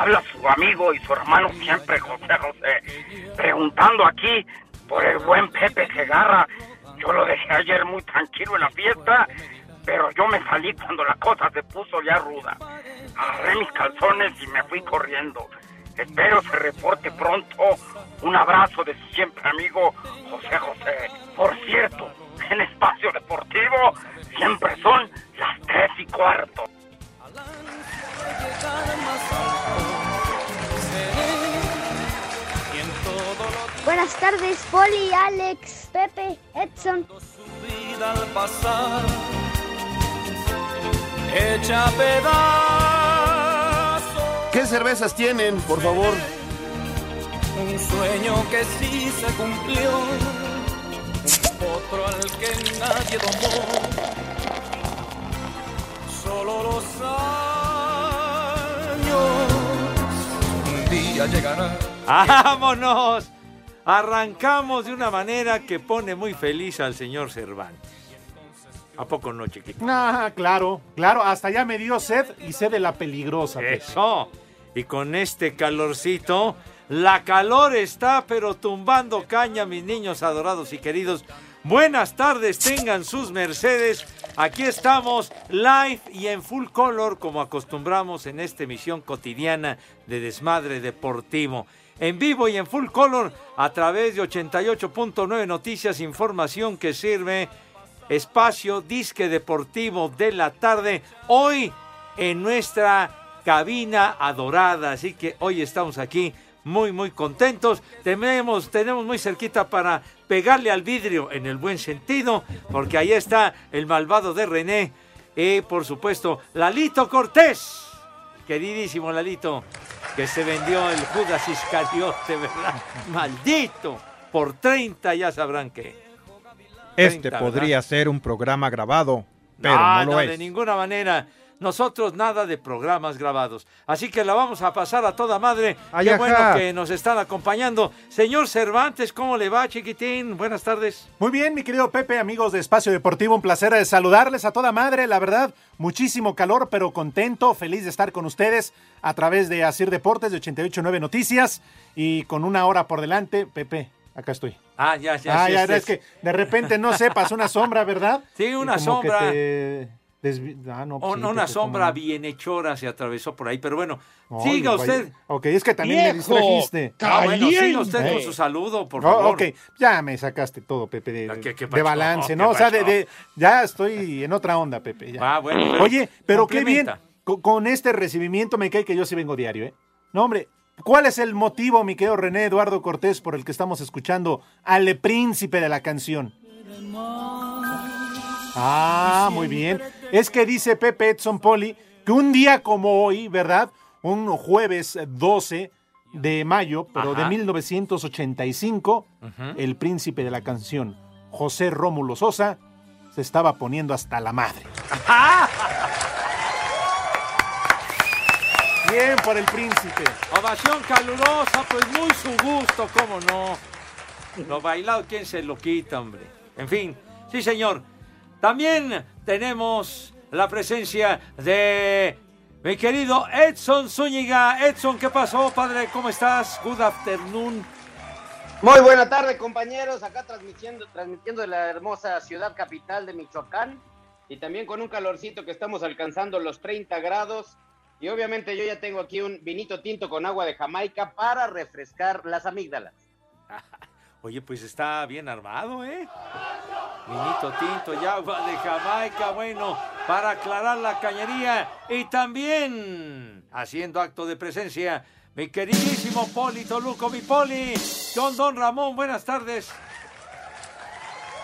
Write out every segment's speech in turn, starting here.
Habla su amigo y su hermano siempre, José José, preguntando aquí por el buen Pepe Segarra. Yo lo dejé ayer muy tranquilo en la fiesta, pero yo me salí cuando la cosa se puso ya ruda. Agarré mis calzones y me fui corriendo. Espero se reporte pronto. Un abrazo de su siempre amigo José José. Por cierto, en Espacio Deportivo siempre son las tres y cuarto. Buenas tardes, Poli, Alex, Pepe, Edson. vida al pasar hecha pedazos ¿Qué cervezas tienen, por favor? un sueño que sí se cumplió otro al que nadie tomó solo día llegará ¡Vámonos! Arrancamos de una manera que pone muy feliz al señor Cervantes. ¿A poco no, chiquito? Ah, claro, claro, hasta ya me dio sed y sed de la peligrosa. Pepe. Eso. Y con este calorcito, la calor está pero tumbando caña, mis niños adorados y queridos. Buenas tardes, tengan sus mercedes. Aquí estamos live y en full color como acostumbramos en esta emisión cotidiana de Desmadre Deportivo. En vivo y en full color a través de 88.9 Noticias, información que sirve espacio disque deportivo de la tarde. Hoy en nuestra cabina adorada. Así que hoy estamos aquí muy, muy contentos. Tenemos, tenemos muy cerquita para pegarle al vidrio en el buen sentido, porque ahí está el malvado de René. Y por supuesto, Lalito Cortés. Queridísimo Lalito, que se vendió el Judas Iscariote, ¿verdad? Maldito. Por 30 ya sabrán que. Este 30, podría ¿verdad? ser un programa grabado, pero no, no, lo no, es. de ninguna manera. Nosotros nada de programas grabados. Así que la vamos a pasar a toda madre. Qué bueno que nos están acompañando. Señor Cervantes, ¿cómo le va, chiquitín? Buenas tardes. Muy bien, mi querido Pepe, amigos de Espacio Deportivo, un placer de saludarles a toda madre, la verdad, muchísimo calor, pero contento, feliz de estar con ustedes a través de Asir Deportes de 889 Noticias y con una hora por delante, Pepe, acá estoy. Ah, ya, ya. ah, sí, ya, este es que de repente, no sé, pasó una sombra, ¿verdad? Sí, una como que sombra. te desvi- ah, no, pues O- sí, una sombra no. bienhechora se atravesó por ahí, pero bueno, siga vaya. usted. Ok, es que también me distrajiste. Ah, bueno, siga usted con Eh. su saludo, por Oh, favor. ok, ya me sacaste todo, Pepe, de, ¿Qué- qué de pacho? balance, ¿Qué ¿no? O sea, de, ya estoy en otra onda, Pepe. ya. Ah, bueno, pero Oye, pero qué bien, con este recibimiento me cae que yo sí vengo diario, ¿eh? No, hombre, ¿cuál es el motivo, mi querido René Eduardo Cortés, por el que estamos escuchando al príncipe de la canción? Ah, muy bien. Es que dice Pepe Edson Poli que un día como hoy, ¿verdad? Un jueves 12 de mayo, pero de Ajá. 1985, Ujú. el príncipe de la canción, José Rómulo Sosa, se estaba poniendo hasta la madre. Bien por el príncipe. Ovación calurosa, pues muy su gusto, cómo no. Lo bailado, ¿quién se lo quita, hombre? En fin, sí, señor. También tenemos la presencia de mi querido Edson Zúñiga. Edson, ¿qué pasó, padre? ¿Cómo estás? Good afternoon. Muy buena tarde, compañeros. Acá transmitiendo, transmitiendo de la hermosa ciudad capital de Michoacán y también con un calorcito que estamos alcanzando los 30 grados. Y obviamente yo ya tengo aquí un vinito tinto con agua de Jamaica para refrescar las amígdalas. Oye, pues está bien armado, ¿eh? Vinito tinto y agua de Jamaica, bueno, para aclarar la cañería. Y también, haciendo acto de presencia, mi queridísimo Poli Toluco, mi Poli, don Don Ramón, buenas tardes.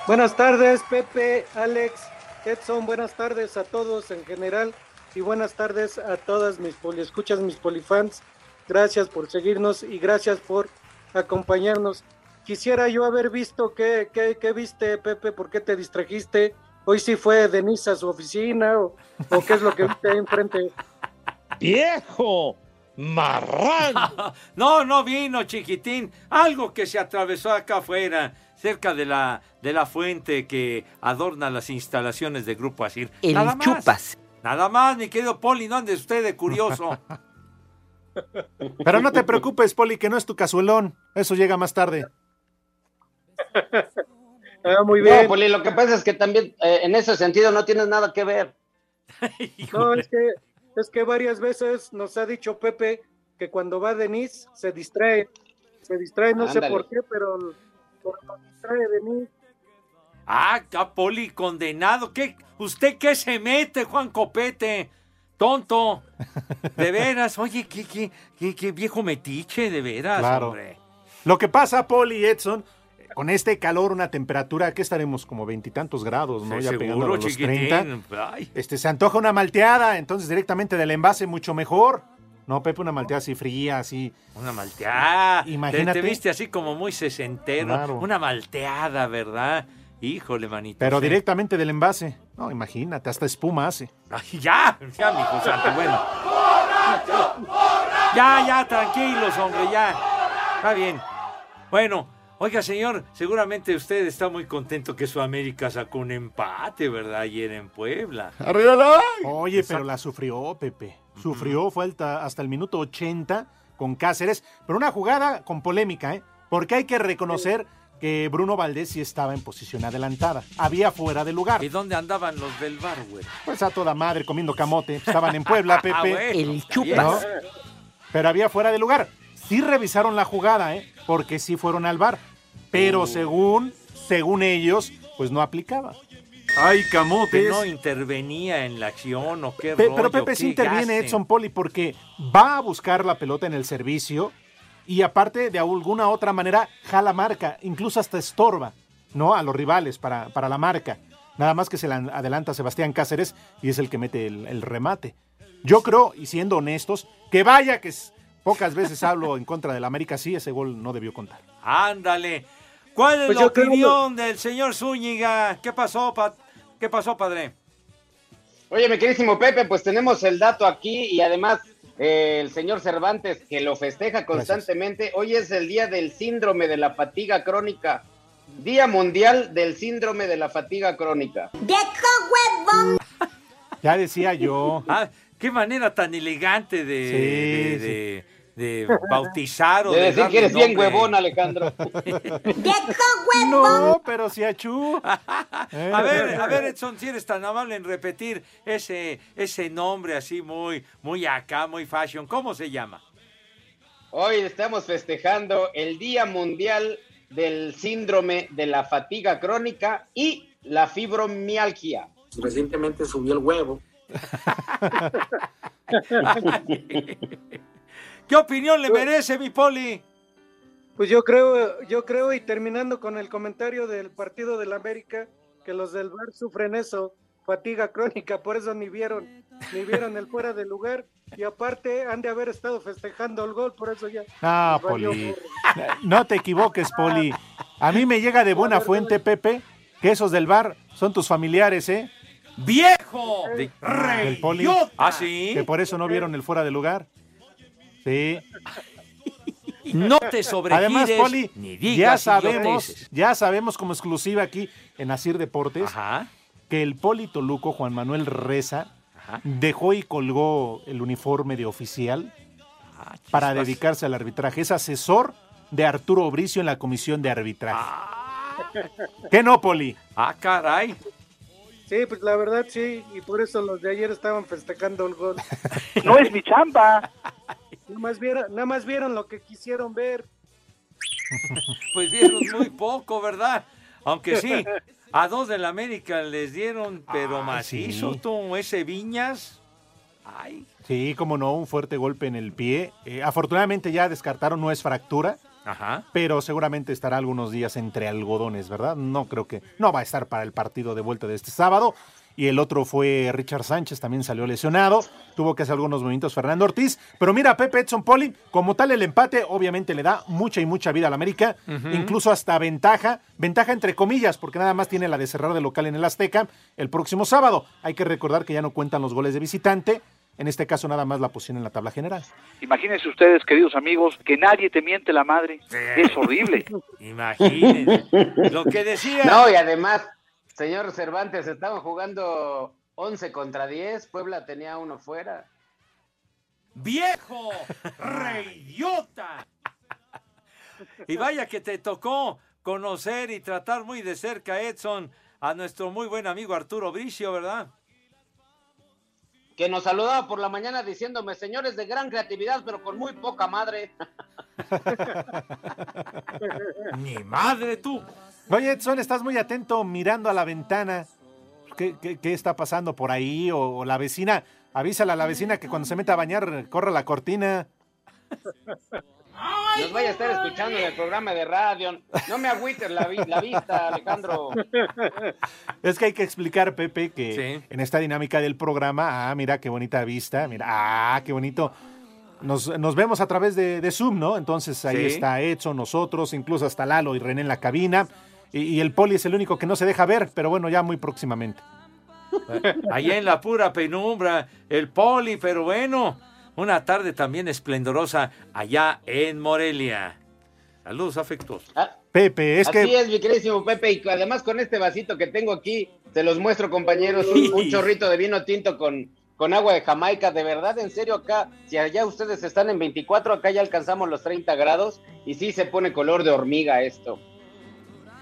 Buenas tardes, Pepe, Alex. Edson, buenas tardes a todos en general y buenas tardes a todas mis poliescuchas, mis polifans. Gracias por seguirnos y gracias por acompañarnos. Quisiera yo haber visto qué, qué, qué viste, Pepe, por qué te distrajiste. Hoy sí fue Denise a su oficina o, o qué es lo que viste ahí enfrente. ¡Viejo! ¡Marrán! no, no vino, chiquitín. Algo que se atravesó acá afuera, cerca de la, de la fuente que adorna las instalaciones de Grupo Asir. El Nada más. chupas. Nada más, mi querido Poli, no ande usted de curioso. Pero no te preocupes, Poli, que no es tu cazuelón. Eso llega más tarde. Ah, muy No, bien. Poli, lo que pasa es que también eh, en ese sentido no tienes nada que ver. No, es que, es que varias veces nos ha dicho Pepe que cuando va Denise se distrae. Se distrae, no sé por qué, pero, pero nos distrae Denise. Ah, Poli, condenado. ¿Qué? ¿Usted qué se mete, Juan Copete? Tonto. De veras, oye, qué, qué, qué, qué viejo metiche, de veras, Claro. hombre. Lo que pasa, Poli Edson, con este calor, una temperatura que estaremos como veintitantos grados, ¿no? Sí, ya seguro, pegando a los chiquitín. 30. Ay. Este, se antoja una malteada, entonces directamente del envase mucho mejor. No, Pepe, una malteada así fría, así. Una malteada. Te- Imagínate. Te, viste así como muy sesentero. Claro. Una malteada, ¿verdad? Híjole, manito. Pero sí. directamente del envase. No, imagínate, hasta espuma hace. Ay, ya, ya, mijo santo, bueno. Ya, ya, tranquilos, hombre, ya. Está bien. Bueno, oiga, señor, seguramente usted está muy contento que su América sacó un empate, ¿verdad? Ayer en Puebla. Oye, pero la sufrió, Pepe. Sufrió, fue hasta, hasta el minuto 80 con Cáceres. Pero una jugada con polémica, ¿eh? Porque hay que reconocer que Bruno Valdés sí estaba en posición adelantada. Había fuera de lugar. ¿Y dónde andaban los del bar, güey? Pues a toda madre comiendo camote. Estaban en Puebla, Pepe. Ah, bueno, El chupas. Pero había fuera de lugar. Sí revisaron la jugada, ¿eh? Porque sí fueron al bar. Pero Uh. según, según ellos, pues no aplicaba. Ay, camotes. no intervenía en la acción o qué Pe- rollo, pero Pepe sí interviene. Edson Poli porque va a buscar la pelota en el servicio y aparte de alguna otra manera jala marca, incluso hasta estorba, ¿no? A los rivales para, para la marca. Nada más que se la adelanta Sebastián Cáceres y es el que mete el, el remate. Yo creo, y siendo honestos, que vaya que pocas veces hablo en contra del América, sí, ese gol no debió contar. Ándale. ¿Cuál es Pues la creo- opinión del señor Zúñiga? ¿Qué pasó, pa- ¿Qué pasó, padre? Oye, mi queridísimo Pepe, pues tenemos el dato aquí y además eh, el señor Cervantes que lo festeja constantemente. Hoy es el día del síndrome de la fatiga crónica. Día Mundial del Síndrome de la Fatiga Crónica. Ya decía yo. Ah, qué manera tan elegante de, Sí, de, de- de bautizar o De de, decir que eres bien huevón, Alejandro. No, pero sí achú. A ver, a ver, Edson, si eres tan amable en repetir ese, ese nombre así muy, muy acá, muy fashion. ¿Cómo se llama? Hoy estamos festejando el Día Mundial del Síndrome de la Fatiga Crónica y la fibromialgia. Recientemente subió el huevo. ¿Qué opinión le merece, mi poli? Pues yo creo, yo creo, y terminando con el comentario del partido del América, que los del Bar sufren eso, fatiga crónica, por eso ni vieron, ni vieron el fuera de lugar, y aparte han de haber estado festejando el gol, por eso ya. Ah, Poli. No te equivoques, Poli. A mí me llega de buena fuente, Pepe, que esos del bar son tus familiares, ¿eh? ¡Viejo! Del Poli. ¿Ah, sí? Que por eso no vieron el fuera de lugar. Sí. No te sobregires Además, Poli, ni ya sabemos, ya sabemos como exclusiva aquí en Asir Deportes que el Poli Toluco, Juan Manuel Reza, dejó y colgó el uniforme de oficial para chispas. dedicarse al arbitraje. Es asesor de Arturo Bricio en la comisión de arbitraje. ¿Qué no, Poli? Ah, caray. Sí, pues la verdad sí, y por eso los de ayer estaban festejando el gol. No es mi chamba. Nada más vieron, nada más vieron lo que quisieron ver. Pues vieron muy poco, ¿verdad? Aunque sí, a dos del América les dieron, pero macizo, sí. tú, ese Viñas. Ay, Sí, como no, un fuerte golpe en el pie. Eh, afortunadamente ya descartaron, no es fractura, ajá. pero seguramente estará algunos días entre algodones, ¿verdad? No creo que, no va a estar para el partido de vuelta de este sábado. Y el otro fue Richard Sánchez, también salió lesionado. Tuvo que hacer algunos movimientos Fernando Ortiz. Pero mira, Pepe Edson Poli, como tal el empate obviamente le da mucha y mucha vida al América, incluso hasta ventaja, ventaja entre comillas, porque nada más tiene la de cerrar de local en el Azteca el próximo sábado. Hay que recordar que ya no cuentan los goles de visitante, en este caso nada más la posición en la tabla general. Imagínense ustedes, queridos amigos, que nadie te miente la madre. Es horrible. Imagínense. Lo que decía. No, y además, señor Cervantes, estaban jugando 11 contra 10, Puebla tenía uno fuera. ¡Viejo! ¡Reidiota! Y vaya que te tocó conocer y tratar muy de cerca, Edson, a nuestro muy buen amigo Arturo Bricio, ¿verdad? Que nos saludaba por la mañana diciéndome, señores de gran creatividad, pero con muy poca madre. Ni madre tú. Oye, Edson, estás muy atento mirando a la ventana. ¿Qué, qué- qué está pasando por ahí? O, o la vecina, avísale a la vecina que cuando se meta a bañar, corra la cortina. Nos vaya a estar escuchando en el programa de radio. No me agüites la, vi- la vista, Alejandro. Es que hay que explicar, Pepe, que en esta dinámica del programa, ah, mira qué bonita vista, mira, ah, qué bonito. Nos, nos vemos a través de, de Zoom, ¿no? Entonces ahí Sí. está Edson, nosotros, incluso hasta Lalo y René en la cabina. Y, y el Poli es el único que no se deja ver, pero bueno, ya muy próximamente. Allá en la pura penumbra, el poli, pero bueno, una tarde también esplendorosa allá en Morelia. Saludos afectuosos. Pepe, es Así que... es, mi queridísimo Pepe, y además con este vasito que tengo aquí, te los muestro, compañeros, un, un chorrito de vino tinto con, con agua de Jamaica, de verdad, en serio, acá, si allá ustedes están en 24, acá ya alcanzamos los 30 grados, y sí se pone color de hormiga esto.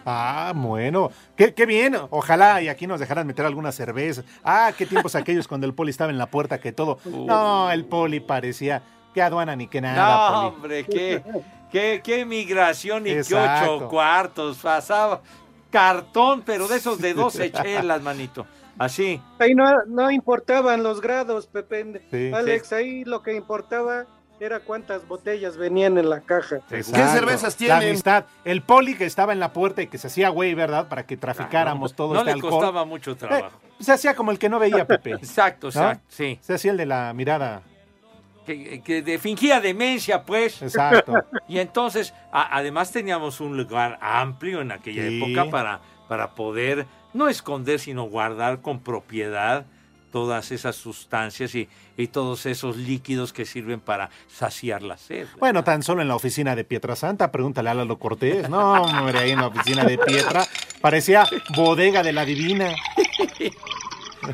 Ah, bueno, qué, qué bien. Ojalá y aquí nos dejaran meter alguna cerveza. Ah, qué tiempos aquellos cuando el Poli estaba en la puerta que todo. No, el Poli parecía que aduana ni que nada, No, Poli. hombre, qué, qué, qué migración y qué Exacto. ocho cuartos. Pasaba cartón, pero de esos de 12 chelas, manito. Así. Ahí no, no importaban los grados, Pepe. Sí. Alex, ahí lo que importaba era cuántas botellas venían en la caja. Exacto. La amistad. El Poli que estaba en la puerta y que se hacía güey, ¿verdad? Para que traficáramos todo no este le alcohol. costaba mucho trabajo. Eh, se hacía como el que no veía, Pepe. Exacto, ¿No? exacto, sí. Se hacía el de la mirada. Que, que de- fingía demencia, pues. Exacto. Y entonces, a- además teníamos un lugar amplio en aquella Sí. época para, para poder no esconder, sino guardar con propiedad todas esas sustancias y, y todos esos líquidos que sirven para saciar la sed. Bueno, tan solo en la oficina de Pietrasanta, pregúntale a Lalo Cortés. No, hombre, ahí en la oficina de Pietra parecía bodega de la divina.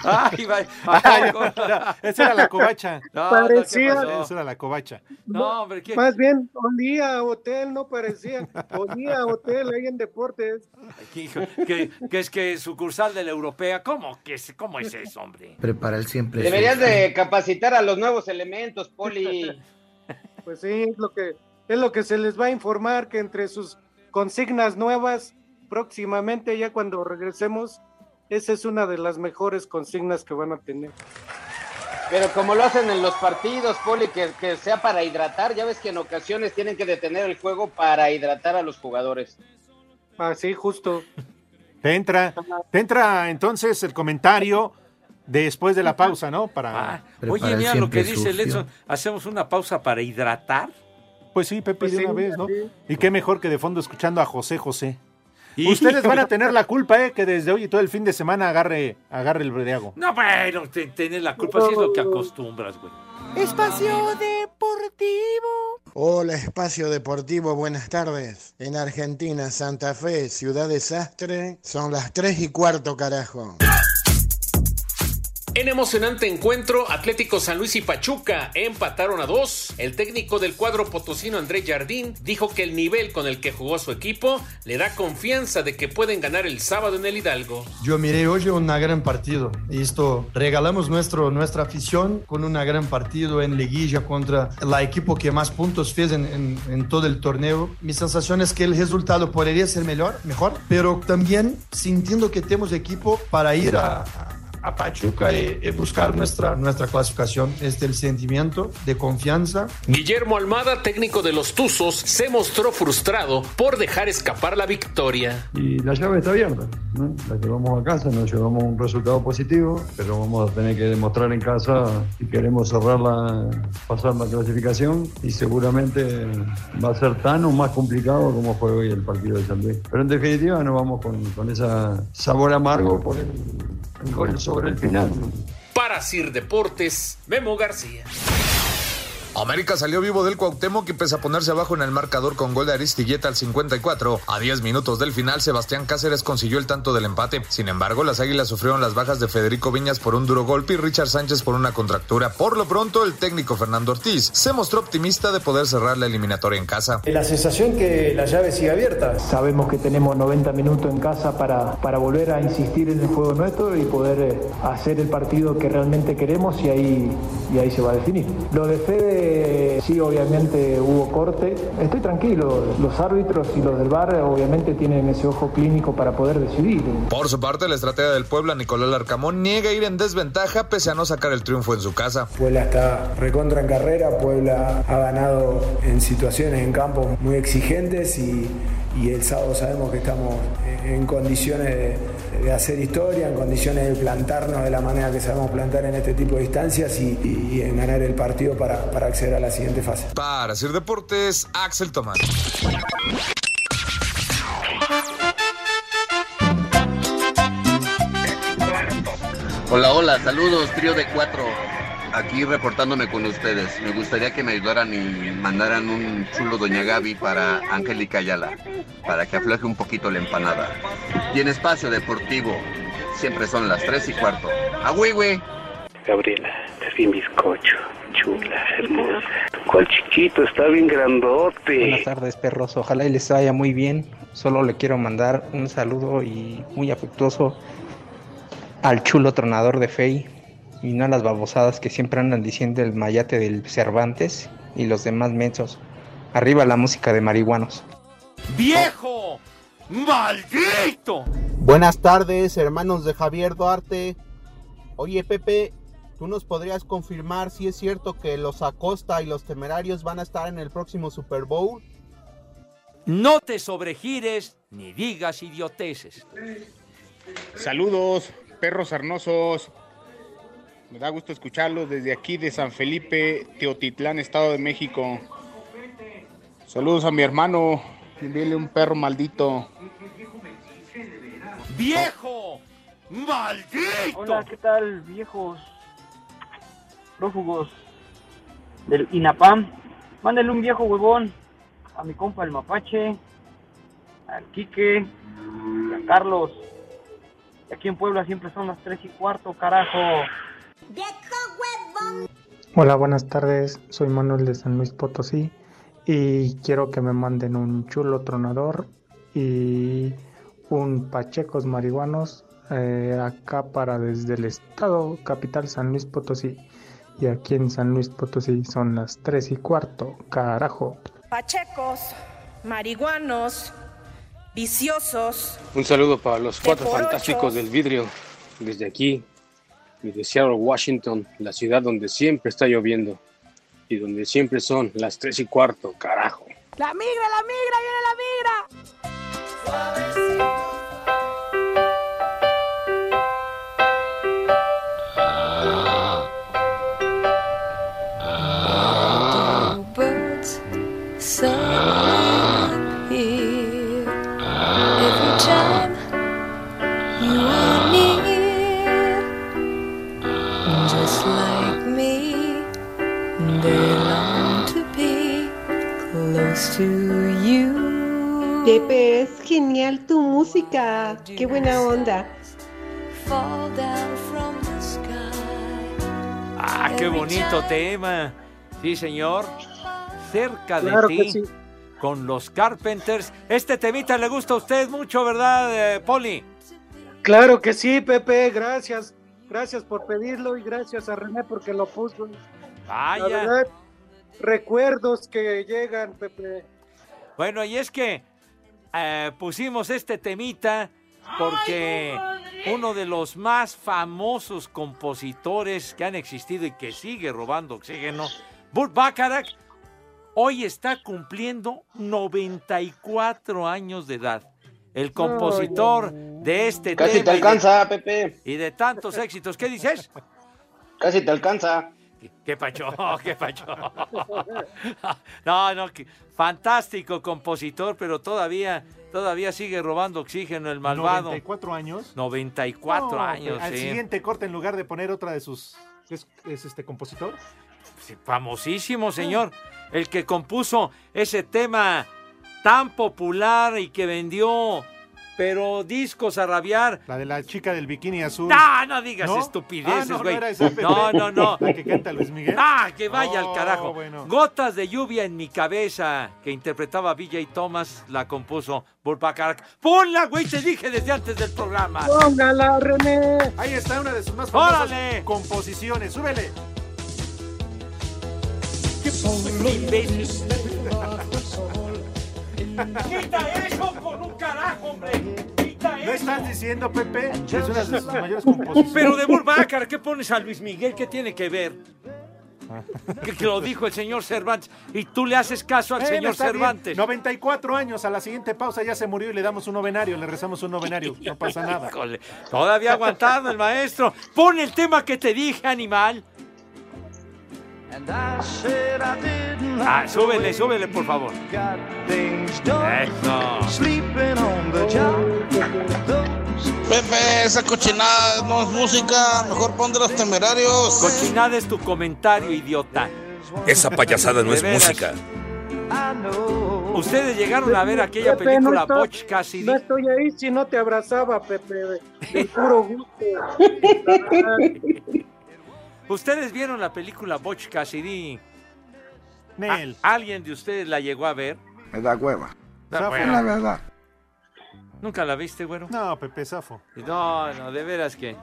Ay, va- Ay, no, esa era la covacha. No, no, Parecía- ¿qué pasó? Esa era la covacha. No, hombre, ¿qué? Más bien, olía a hotel, no parecía. Olía a hotel ahí en deportes. Que, que es que sucursal de la europea, ¿cómo, que es, ¿cómo es eso, hombre? Prepara el siempre. Deberías de capacitar a los nuevos elementos, Poli. Pues sí, es lo que es lo que se les va a informar que entre sus consignas nuevas próximamente ya cuando regresemos esa es una de las mejores consignas que van a tener. Pero como lo hacen en los partidos, Poli, que, que sea para hidratar, ya ves que en ocasiones tienen que detener el juego para hidratar a los jugadores. Así justo. Te entra, te entra entonces el comentario después de la pausa, ¿no? Para. Ah, Oye, mira lo que dice Edson. ¿Hacemos una pausa para hidratar? Pues sí, Pepe, Pues de sí, una vez, ¿no? sí. Y qué mejor que de fondo escuchando a José José. Ustedes van a tener la culpa, ¿eh? Que desde hoy y todo el fin de semana agarre, agarre el bredeago. No, bueno, te, tenés la culpa, si es lo que acostumbras, güey. Espacio Deportivo. Hola, Espacio Deportivo, buenas tardes. En Argentina, Santa Fe, Ciudad Desastre, son las 3 y cuarto, carajo. En emocionante encuentro, Atlético San Luis y Pachuca empataron a dos. El técnico del cuadro potosino Andrés Jardín dijo que el nivel con el que jugó su equipo le da confianza de que pueden ganar el sábado en el Hidalgo. Yo miré hoy un gran partido. Esto regalamos nuestro, nuestra afición con un gran partido en liguilla contra el equipo que más puntos fez en todo el torneo. Mi sensación es que el resultado podría ser mejor, mejor pero también sintiendo que tenemos equipo para ir a, a Pachuca y, y buscar nuestra, nuestra clasificación. Este es el sentimiento de confianza. Guillermo Almada, técnico de los Tuzos, se mostró frustrado por dejar escapar la victoria. Y la llave está abierta, ¿no? La llevamos a casa, nos llevamos un resultado positivo, pero vamos a tener que demostrar en casa si queremos cerrarla, pasar la clasificación y seguramente va a ser tan o más complicado como fue hoy el partido de San Luis. Pero en definitiva nos vamos con, con ese sabor amargo por el sobre el final. Para Sir Deportes, Memo García. América salió vivo del Cuauhtémoc y pese a ponerse abajo en el marcador con gol de Aristigueta al 54, a 10 minutos del final Sebastián Cáceres consiguió el tanto del empate. Sin embargo, las Águilas sufrieron las bajas de Federico Viñas por un duro golpe y Richard Sánchez por una contractura. Por lo pronto, el técnico Fernando Ortiz se mostró optimista de poder cerrar la eliminatoria en casa. La sensación que la llave sigue abierta. Sabemos que tenemos 90 minutos en casa para, para volver a insistir en el juego nuestro y poder eh, hacer el partido que realmente queremos y ahí, y ahí se va a definir. Lo de Fede sí, obviamente hubo corte. Estoy tranquilo, los árbitros y los del bar obviamente tienen ese ojo clínico para poder decidir. Por su parte, la estratega del Puebla, Nicolás Larcamón, niega ir en desventaja pese a no sacar el triunfo en su casa. Puebla está recontra en carrera, Puebla ha ganado en situaciones en campo muy exigentes y, y el sábado sabemos que estamos en condiciones de, de, hacer historia, en condiciones de plantarnos de la manera que sabemos plantar en este tipo de instancias y, y, y en ganar el partido para, para acceder a la siguiente fase. Para Sir Deportes, Axel Tomás. Hola, hola, saludos, trío de cuatro. Aquí reportándome con ustedes. Me gustaría que me ayudaran y mandaran un chulo Doña Gaby para Angélica Ayala, para que afloje un poquito la empanada. Y en espacio deportivo, siempre son las tres y cuarto. ¡A güey, Gabriela, es bien bizcocho, chula, hermosa. ¿Cuál chiquito? Está bien grandote. Buenas tardes, perros. Ojalá y les vaya muy bien. Solo le quiero mandar un saludo y muy afectuoso al chulo tronador de Fey y no a las babosadas que siempre andan diciendo el mayate del Cervantes y los demás mensos. Arriba la música de marihuanos. ¡Viejo! ¡Maldito! Buenas tardes, hermanos de Javier Duarte. Oye, Pepe, ¿tú nos podrías confirmar si es cierto que los Acosta y los Temerarios van a estar en el próximo Super Bowl? No te sobregires ni digas idioteces. Saludos, perros arnosos. Me da gusto escucharlos desde aquí de San Felipe, Teotitlán, Estado de México. Saludos a mi hermano. Envíele un perro maldito. ¡Viejo! ¡Maldito! Hola, ¿qué tal, viejos prófugos del INAPAM? Mándale un viejo huevón a mi compa el Mapache, al Quique, a Carlos. Aquí en Puebla siempre son las tres y cuarto, carajo. Hola, buenas tardes. Soy Manuel de San Luis Potosí y quiero que me manden un chulo tronador y un pachecos marihuanos eh, acá para desde el estado capital San Luis Potosí. Y aquí en San Luis Potosí son las 3 y cuarto, carajo. Pachecos, marihuanos, viciosos. Un saludo para los cuatro fantásticos del vidrio desde aquí, desde Seattle, Washington, la ciudad donde siempre está lloviendo y donde siempre son las 3 y cuarto, carajo. La migra, la migra, viene la migra. Genial tu música. Qué buena onda. Fall down from the sky. ¡Ah, qué bonito tema! Sí, señor. Cerca de Claro ti. que sí. Con los Carpenters. Este temita le gusta a usted mucho, ¿verdad, eh, Poli? Claro que sí, Pepe, gracias. Gracias por pedirlo y gracias a René porque lo puso. Vaya. La verdad, recuerdos que llegan, Pepe. Bueno, y es que eh, pusimos este temita porque uno de los más famosos compositores que han existido y que sigue robando oxígeno, Burt Bacharach, hoy está cumpliendo 94 años de edad. El compositor de este Casi tema te y de- alcanza, Pepe. y de tantos éxitos. ¿Qué dices? Casi te alcanza. ¿Qué pacho? ¿Qué pacho? No, no, fantástico compositor, pero todavía, todavía sigue robando oxígeno el malvado. 94 años. 94 No, años, Al sí. siguiente corte, en lugar de poner otra de sus. ¿Es, es este compositor? Sí, famosísimo, señor. El que compuso ese tema tan popular y que vendió, pero discos a rabiar. La de la chica del bikini azul. No, no digas ¿No? estupideces, Ah, no, no güey. era esa, Pepe. no, no, no. La que canta Luis Miguel. Ah, que vaya Oh, al carajo. bueno. Gotas de lluvia en mi cabeza, que interpretaba BJ Thomas, la compuso Burt Bacharach. Ponla, güey, te dije desde antes del programa. Póngala, René. Ahí está una de sus más famosas ¡Órale! composiciones. ¡Súbele! Quita eso con un carajo, hombre. Quita ¿No eso. estás diciendo, Pepe? que Es una de sus mayores composiciones. Pero de Burt Bacharach, ¿qué pones a Luis Miguel? ¿Qué tiene que ver? Que, que lo dijo el señor Cervantes. Y tú le haces caso al señor está bien. Cervantes. 94 años, a la siguiente pausa ya se murió y le damos un novenario, le rezamos un novenario, no pasa nada. Híjole, todavía aguantando el maestro. Pon el tema que te dije, animal. Ah, súbele, súbele, por favor. Eso. Pepe, esa cochinada no es música, mejor pon de los temerarios. Cochinada es tu comentario, idiota. Esa payasada no es veras. música. Ustedes llegaron a ver aquella Pepe, película no Cassidy. No estoy ahí si no te abrazaba, Pepe, de, de puro gusto. ¿Ustedes vieron la película Butch Cassidy? Nel. ¿A- ¿Alguien de ustedes la llegó a ver? Me da hueva. Ah, Es bueno. la verdad. ¿Nunca la viste, güero? No, Pepe Zafo. No, no, de veras que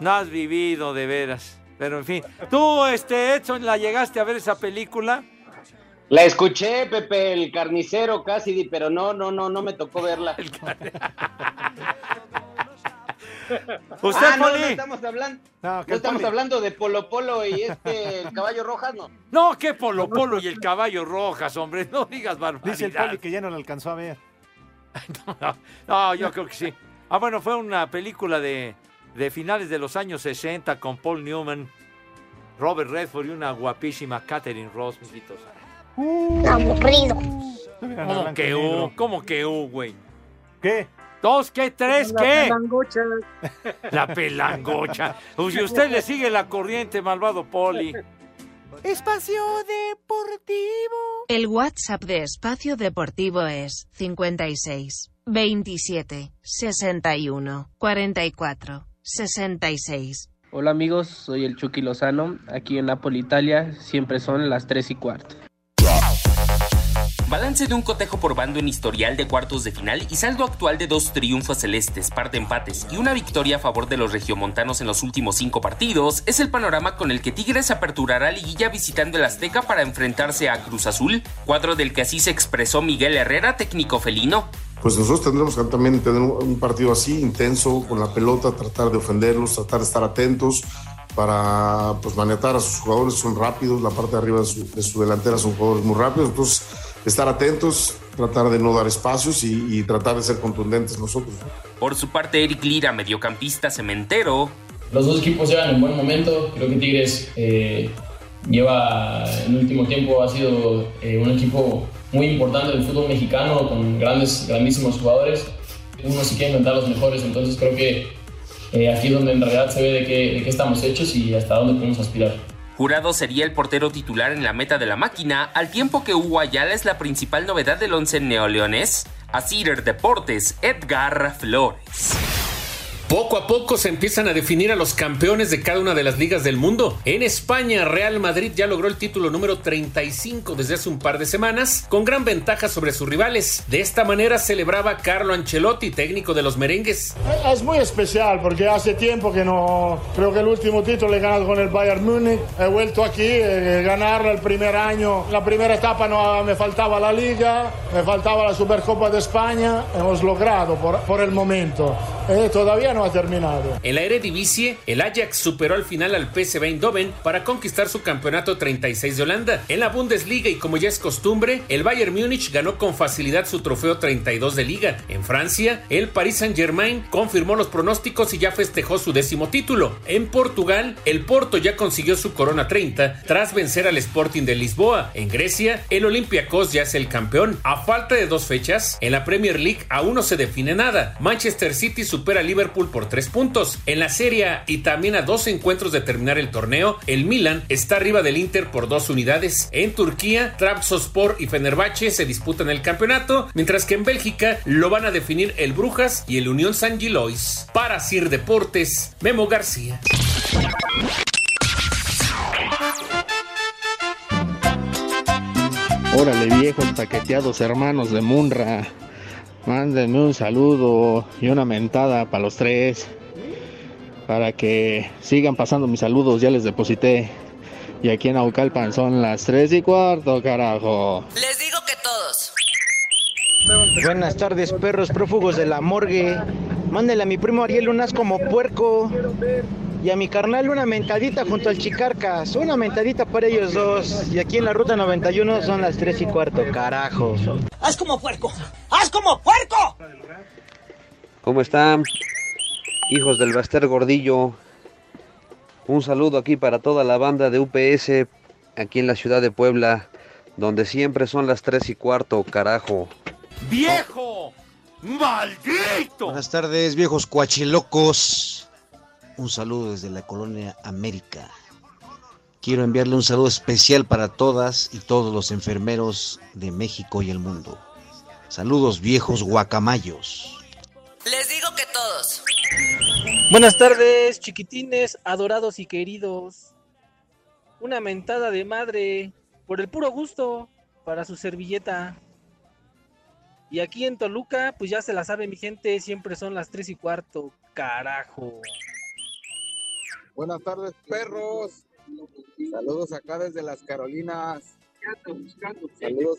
no has vivido, de veras. Pero en fin, tú, este Edson, ¿la llegaste a ver esa película? La escuché, Pepe, el carnicero Cassidy, pero no, no, no, no me tocó verla. ¿Usted, ah, no, Poli? no estamos hablando, No, no estamos hablando de Polo Polo y este el caballo rojas, no. No, que Polo Polo y el caballo rojas, hombre, no digas barbaridades. Dice el Poli que ya no la alcanzó a ver. No, no, yo creo que sí. Ah, bueno, fue una película de, de finales de los años 60 con Paul Newman, Robert Redford y una guapísima Catherine Ross, mijitos. Aburrido. ¿Cómo que U? ¿Cómo que U, güey? ¿Qué? ¿Dos qué? ¿Tres La qué? pelangocha. La pelangocha. Uy, Si usted le sigue la corriente, malvado Poli. Espacio Deportivo. El WhatsApp de Espacio Deportivo es 56 27 61 44 66. Hola amigos, soy el Chucky Lozano. Aquí en Napoli, Italia, siempre son las 3 y cuarto. Balance de un cotejo por bando en historial de cuartos de final y saldo actual de dos triunfos celestes, par de empates y una victoria a favor de los regiomontanos en los últimos cinco partidos es el panorama con el que Tigres aperturará liguilla visitando el Azteca para enfrentarse a Cruz Azul, cuadro del que así se expresó Miguel Herrera, técnico felino. Pues nosotros tendremos que también tener un partido así, intenso, con la pelota, tratar de ofenderlos, tratar de estar atentos para pues, a sus jugadores, son rápidos, la parte de arriba de de su delantera son jugadores muy rápidos, entonces estar atentos, tratar de no dar espacios y, y tratar de ser contundentes nosotros. Por su parte, Eric Lira, mediocampista cementero, Los dos equipos llegan en buen momento. Creo que Tigres eh, lleva en el último tiempo ha sido eh, un equipo muy importante del fútbol mexicano con grandes, grandísimos jugadores. Uno se quiere inventar los mejores, entonces creo que eh, aquí es donde en realidad se ve de qué, de qué estamos hechos y hasta dónde podemos aspirar. Jurado sería el portero titular en la meta de la máquina, al tiempo que Hugo Ayala es la principal novedad del once neoleonés. A Cider Deportes, Edgar Flores. Poco a poco se empiezan a definir a los campeones de cada una de las ligas del mundo. En España, Real Madrid ya logró el título número 35 desde hace un par de semanas, con gran ventaja sobre sus rivales. De esta manera celebraba Carlo Ancelotti, técnico de los merengues. Es muy especial porque hace tiempo que no. Creo que el último título he ganado con el Bayern Múnich. He vuelto aquí, eh, ganar el primer año. La primera etapa no me faltaba la Liga, me faltaba la Supercopa de España. Hemos logrado por, por el momento. Eh, todavía no ha terminado. En la Eredivisie, el Ajax superó al final al PSV Eindhoven para conquistar su campeonato 36 de Holanda. En la Bundesliga y como ya es costumbre, el Bayern Múnich ganó con facilidad su trofeo 32 de liga. En Francia, el Paris Saint-Germain confirmó los pronósticos y ya festejó su décimo título. En Portugal, el Porto ya consiguió su corona 30 tras vencer al Sporting de Lisboa. En Grecia, el Olympiacos ya es el campeón. A falta de dos fechas, en la Premier League aún no se define nada. Manchester City supera a Liverpool por tres puntos. En la Serie y también a dos encuentros de terminar el torneo, el Milan está arriba del Inter por dos unidades. En Turquía, Trabzonspor y Fenerbahce se disputan el campeonato, mientras que en Bélgica lo van a definir el Brujas y el Unión San Gilois. Para Sir Deportes, Memo García. Órale, viejos paqueteados hermanos de Munra. Mándenme un saludo y una mentada para los tres. Para que sigan pasando mis saludos, ya les deposité. Y aquí en Aucalpan son las tres y cuarto, carajo. Les digo que todos. Buenas tardes, perros prófugos de la morgue. Mándenle a mi primo Ariel unas como puerco. Y a mi carnal una mentadita junto al Chicarcas. Una mentadita para ellos dos. Y aquí en la ruta 91 son las 3 y cuarto, carajo. ¡Haz como puerco! ¡Haz como puerco! ¿Cómo están? Hijos del Baster Gordillo. Un saludo aquí para toda la banda de UPS aquí en la ciudad de Puebla, donde siempre son las 3 y cuarto, carajo. ¡Viejo! ¡Maldito! Buenas tardes, viejos cuachilocos. Un saludo desde la colonia América. Quiero enviarle un saludo especial para todas y todos los enfermeros de México y el mundo. Saludos, viejos guacamayos. Les digo que todos. Buenas tardes, chiquitines, adorados y queridos. Una mentada de madre, por el puro gusto, para su servilleta. Y aquí en Toluca, pues ya se la sabe mi gente, siempre son las tres y cuarto, carajo. Buenas tardes, perros. Saludos acá desde las Carolinas. Saludos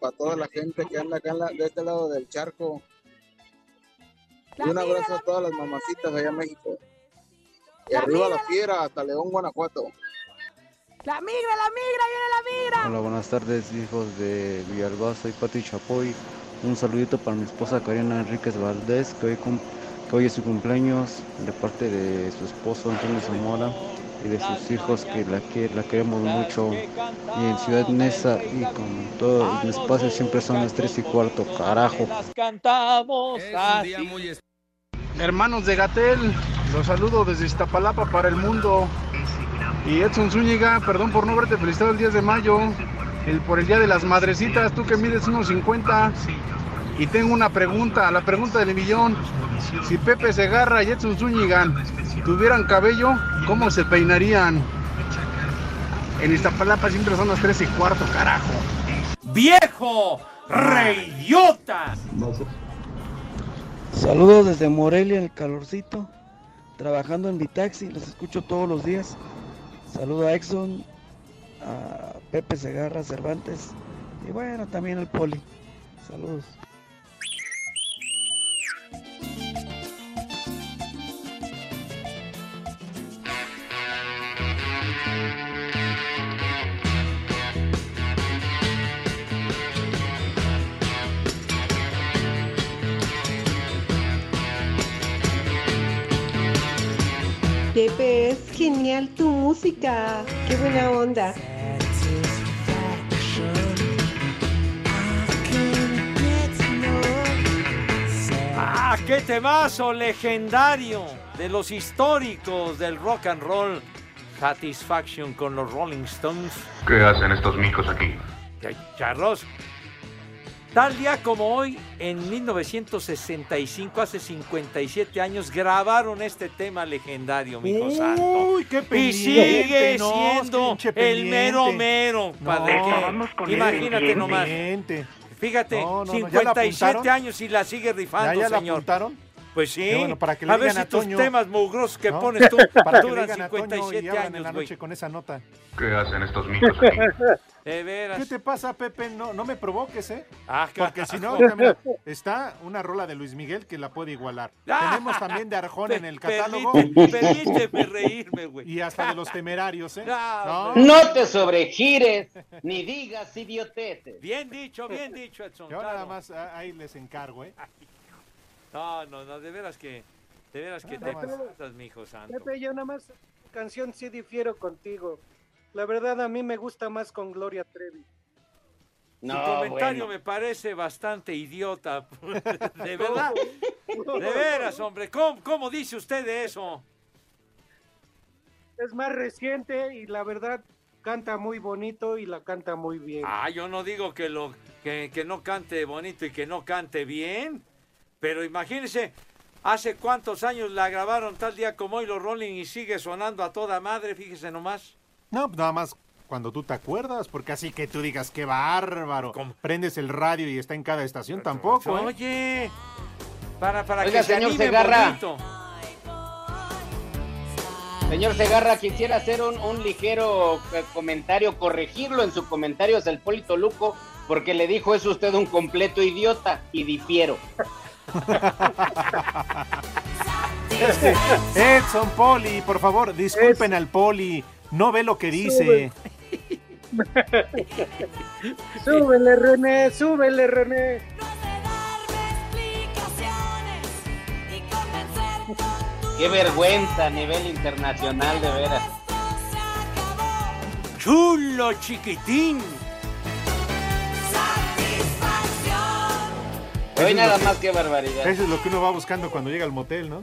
para toda la gente que anda acá en la- de este lado del charco. Y un abrazo a todas las mamacitas allá en México. Y arriba la fiera, hasta León, Guanajuato. ¡La migra, la migra, viene la migra! Hola, buenas tardes, hijos de Villalba. Soy Pati Chapoy. Un saludito para mi esposa Karina Enríquez Valdés, que hoy, que hoy es su cumpleaños, de parte de su esposo Antonio Zamora y de sus hijos, que la, que la queremos mucho. Y en Ciudad Neza y con todo el espacio siempre son las 3 y cuarto, carajo. Cantamos. Hermanos de Gatel, los saludo desde Iztapalapa para el mundo. Y Edson Zúñiga, perdón por no haberte felicitado el 10 de mayo, el, por el Día de las Madrecitas, tú que mides unos 50. Y tengo una pregunta, la pregunta del millón. Si Pepe Segarra y Edson Zúñiga tuvieran cabello, ¿cómo se peinarían? En Iztapalapa siempre son las 3 y cuarto, carajo. ¡Viejo! ¡Reyota! Saludos desde Morelia, el calorcito. Trabajando en mi taxi, los escucho todos los días. Saludo a Exxon, a Pepe Segarra Cervantes y bueno, también al Poli. Saludos. Pepe, es genial tu música. Qué buena onda. ¡Ah, qué temazo legendario! De los históricos del rock and roll. Satisfaction con los Rolling Stones. ¿Qué hacen estos micos aquí? Ya, Carlos. Tal día como hoy, en 1965, hace 57 años, grabaron este tema legendario, mijo Uy, santo. qué y pendiente, sigue no, siendo el mero mero. No, padre. Imagínate nomás. Fíjate, No, no, no, ¿ya la 57 apuntaron? años y la sigue rifando, ¿Ya, ya la señor. apuntaron? Pues sí. Bueno, para que le a ver digan si a tus Toño. temas mugrosos que ¿no? pones tú para duran digan a Toño y 57 hablan en la años, noche con esa nota. ¿Qué hacen estos micos aquí? De veras. ¿Qué te pasa, Pepe? No, no me provoques, ¿eh? Ah, Porque si no, mira, está una rola de Luis Miguel que la puede igualar. Ah. Tenemos también de Arjona en el catálogo. Permíteme, permíteme reírme, güey. Y hasta de los temerarios, ¿eh? Ah, No, No te sobregires ni digas idioteces. Bien dicho, bien dicho, Edson. Yo nada más ah, ahí les encargo, ¿eh? No, no, no, de veras que, de veras que te pasas, mi hijo santo. Pepe, yo nada más canción sí difiero contigo. La verdad a mí me gusta más con Gloria Trevi. Su comentario me parece bastante idiota. De verdad. De veras, hombre. ¿Cómo, cómo dice usted de eso? Es más reciente y la verdad canta muy bonito y la canta muy bien. Ah, yo no digo que, lo, que, que no cante bonito y que no cante bien. Pero imagínese, hace cuántos años la grabaron tal día como hoy los Rolling y sigue sonando a toda madre, fíjese nomás. No, pues nada más cuando tú te acuerdas, porque así que tú digas, qué bárbaro. Prendes el radio y está en cada estación, tampoco. ¿eh? Oye, para, para Oiga, que se señor anime Segarra. bonito. Señor Segarra, quisiera hacer un, un ligero eh, comentario, corregirlo en su comentario hacia el Polito Luco, porque le dijo es usted un completo idiota y difiero. Este, Edson, Poli, por favor, disculpen al Poli. No ve lo que dice. súbele, René, súbele, René. Qué vergüenza a nivel internacional, de veras. Chulo chiquitín. Hoy nada más que barbaridad. Eso es lo que uno va buscando cuando llega al motel, ¿no?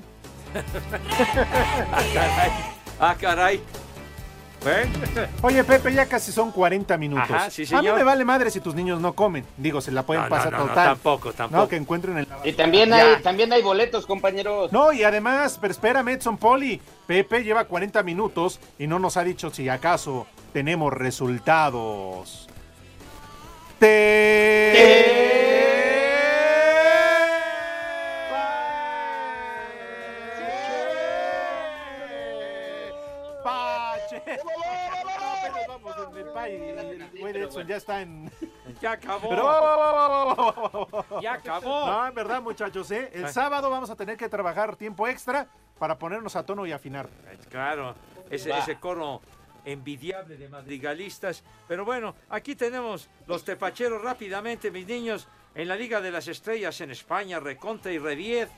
ah, caray. Ah, caray. ¿Ven? Oye, Pepe, ya casi son 40 minutos. Ajá, sí, A mí me vale madre si tus niños no comen. Digo, se la pueden No, pasar no, no, total. tampoco, tampoco. No, que encuentren el... Y también Ya. hay, también hay boletos, compañeros. No, y además, pero espérame, Edson Poli. Pepe lleva 40 minutos y no nos ha dicho si acaso tenemos resultados. Pache. Apenas vamos en el pay y el güey de Edson ya está en... Ya acabó. Pero- Ya acabó. No, en verdad, muchachos, ¿eh? El Ay. sábado vamos a tener que trabajar tiempo extra para ponernos a tono y afinar. Claro, ese, Va. ese coro envidiable de madrigalistas. Pero bueno, aquí tenemos los tepacheros rápidamente, mis niños. En la Liga de las Estrellas en España, Reconte y Rediez,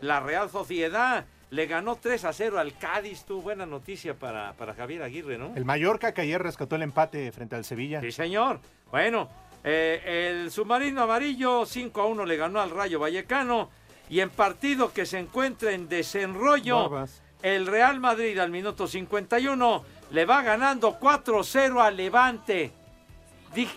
la Real Sociedad le ganó 3 a 0 al Cádiz. Tú, buena noticia para, para Javier Aguirre, ¿no? El Mallorca que ayer rescató el empate frente al Sevilla. Sí, señor. Bueno, eh, el submarino amarillo 5 a 1 le ganó al Rayo Vallecano. Y en partido que se encuentra en desenrollo, Barbas. el Real Madrid al minuto 51 le va ganando 4-0 al Levante. Dije,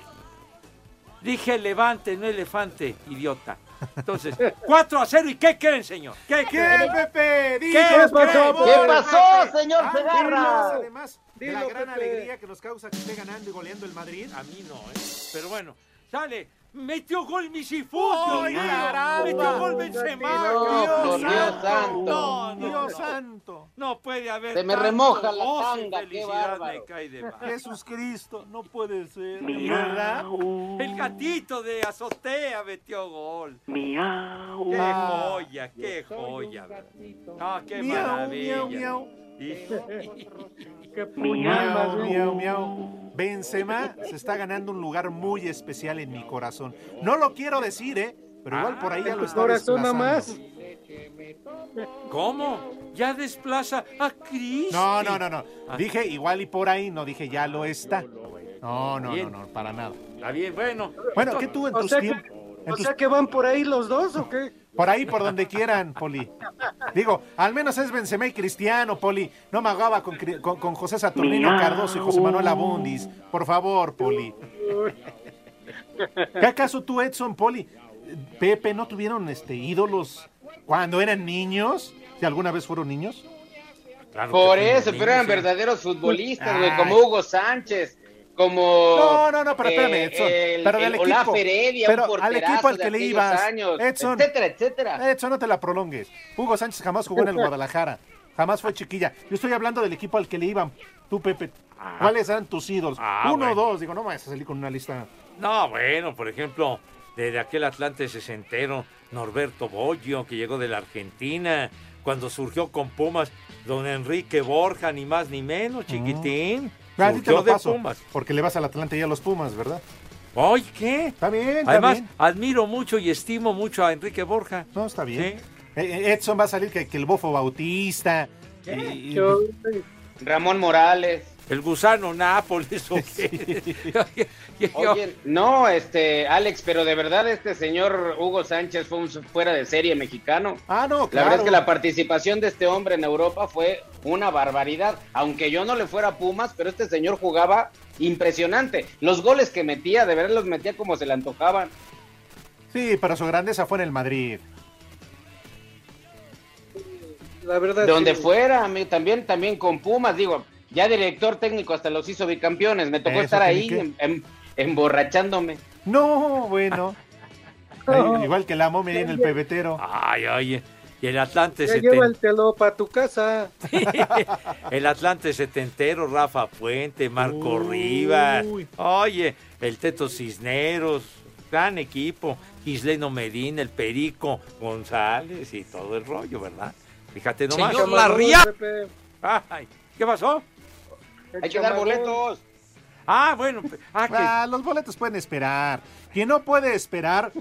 dije Levante, no elefante, idiota. Entonces, 4 a 0. ¿Y qué creen, señor? ¿Qué ¿Qué, creen? Pepe? ¿Qué por creen? favor. ¿Qué pasó, señor Ah, Segarra? Además de la Dilo, gran Pepe. alegría que nos causa que esté ganando y goleando el Madrid. A mí no, ¿eh? Pero bueno, sale. Metió gol Misifus. ¡Ay, Dios caramba! Metió gol Benzema. No, por Dios santo. Dios santo. No puede haber. Se me tanto remoja la tanga, qué felicidad bárbaro. me cae de más. Jesús Cristo, no puede ser. El gatito de azotea metió gol. Miau. Qué joya, qué joya. Ah, qué Miau, maravilla. Miau, miau. Qué Miau, miau, miau. Benzema se está ganando un lugar muy especial en mi corazón. No lo quiero decir, ¿eh? Pero igual por ahí ya lo está Corazón nada desplazando. más. ¿Cómo? Ya desplaza a Cristo. No, no, no, no. Ah. Dije igual y por ahí, no dije ya lo está. No, no, no, no, para nada. Está bien, bueno. Bueno, ¿qué tú en O tus sea, que, tiempos? o tus- sea que van por ahí los dos o qué? Por ahí, por donde quieran, Poli. Digo, al menos es Benzema y Cristiano, Poli. No me agaba con, Cri- con- con José Saturnino. Cardoso y José Manuel Abundis. Por favor, Poli. ¿Qué acaso tú, Edson, Poli, Pepe, no tuvieron este ídolos cuando eran niños? Si alguna vez fueron niños. Claro Por eso, pero eran sí. verdaderos futbolistas, güey, como Hugo Sánchez, como No, no, no, pero espérame, eh, Edson. el, pero del equipo. Heredia, pero al equipo al que le ibas. años, Edson. etcétera, etcétera. Edson, no te la prolongues. Hugo Sánchez jamás jugó en el Guadalajara. Jamás fue chiquilla. Yo estoy hablando del equipo al que le iban. Tú, Pepe. ¿Cuáles eran tus ídolos? Ah, Uno o bueno. dos. Digo, no me vas a salir con una lista. No, bueno, por ejemplo, de aquel Atlante sesentero, Norberto Boggio, que llegó de la Argentina, cuando surgió con Pumas, don Enrique Borja, ni más ni menos, chiquitín. A ti te lo de paso. Pumas. Porque le vas al Atlante y a los Pumas, ¿verdad? Ay, ¿qué? Está bien, está Además, bien. admiro mucho y estimo mucho a Enrique Borja. No, está bien. Sí. Eh, eh, Edson va a salir que, que el bofo bautista. y- Ramón Morales. El gusano Nápoles, ¿o qué? Oye, no, este, Alex, pero de verdad este señor Hugo Sánchez fue un fuera de serie mexicano. Ah, no, La claro. verdad es que la participación de este hombre en Europa fue una barbaridad. Aunque yo no le fuera a Pumas, pero este señor jugaba impresionante. Los goles que metía, de verdad los metía como se le antojaban. Sí, pero su grandeza fue en el Madrid. La verdad. Donde sí. fuera, también, también con Pumas, digo, ya director técnico hasta los hizo bicampeones. Me tocó Eso estar ahí que- em- em- emborrachándome. No, bueno. Ay, igual que la momia en el pebetero. Ay, oye. Y el Atlante Ya setentero. llévatelo para tu casa. El Atlante setentero, Rafa Puente, Marco Rivas. Oye, el Teto Cisneros, gran equipo. Gisleno Medina, el Perico González y todo el rollo, ¿verdad? Fíjate nomás. Señor Larría. Ay, ¿Qué pasó? Hay que dar boletos. Ah, bueno. Ah, que- Ah, los boletos pueden esperar. Quien no puede esperar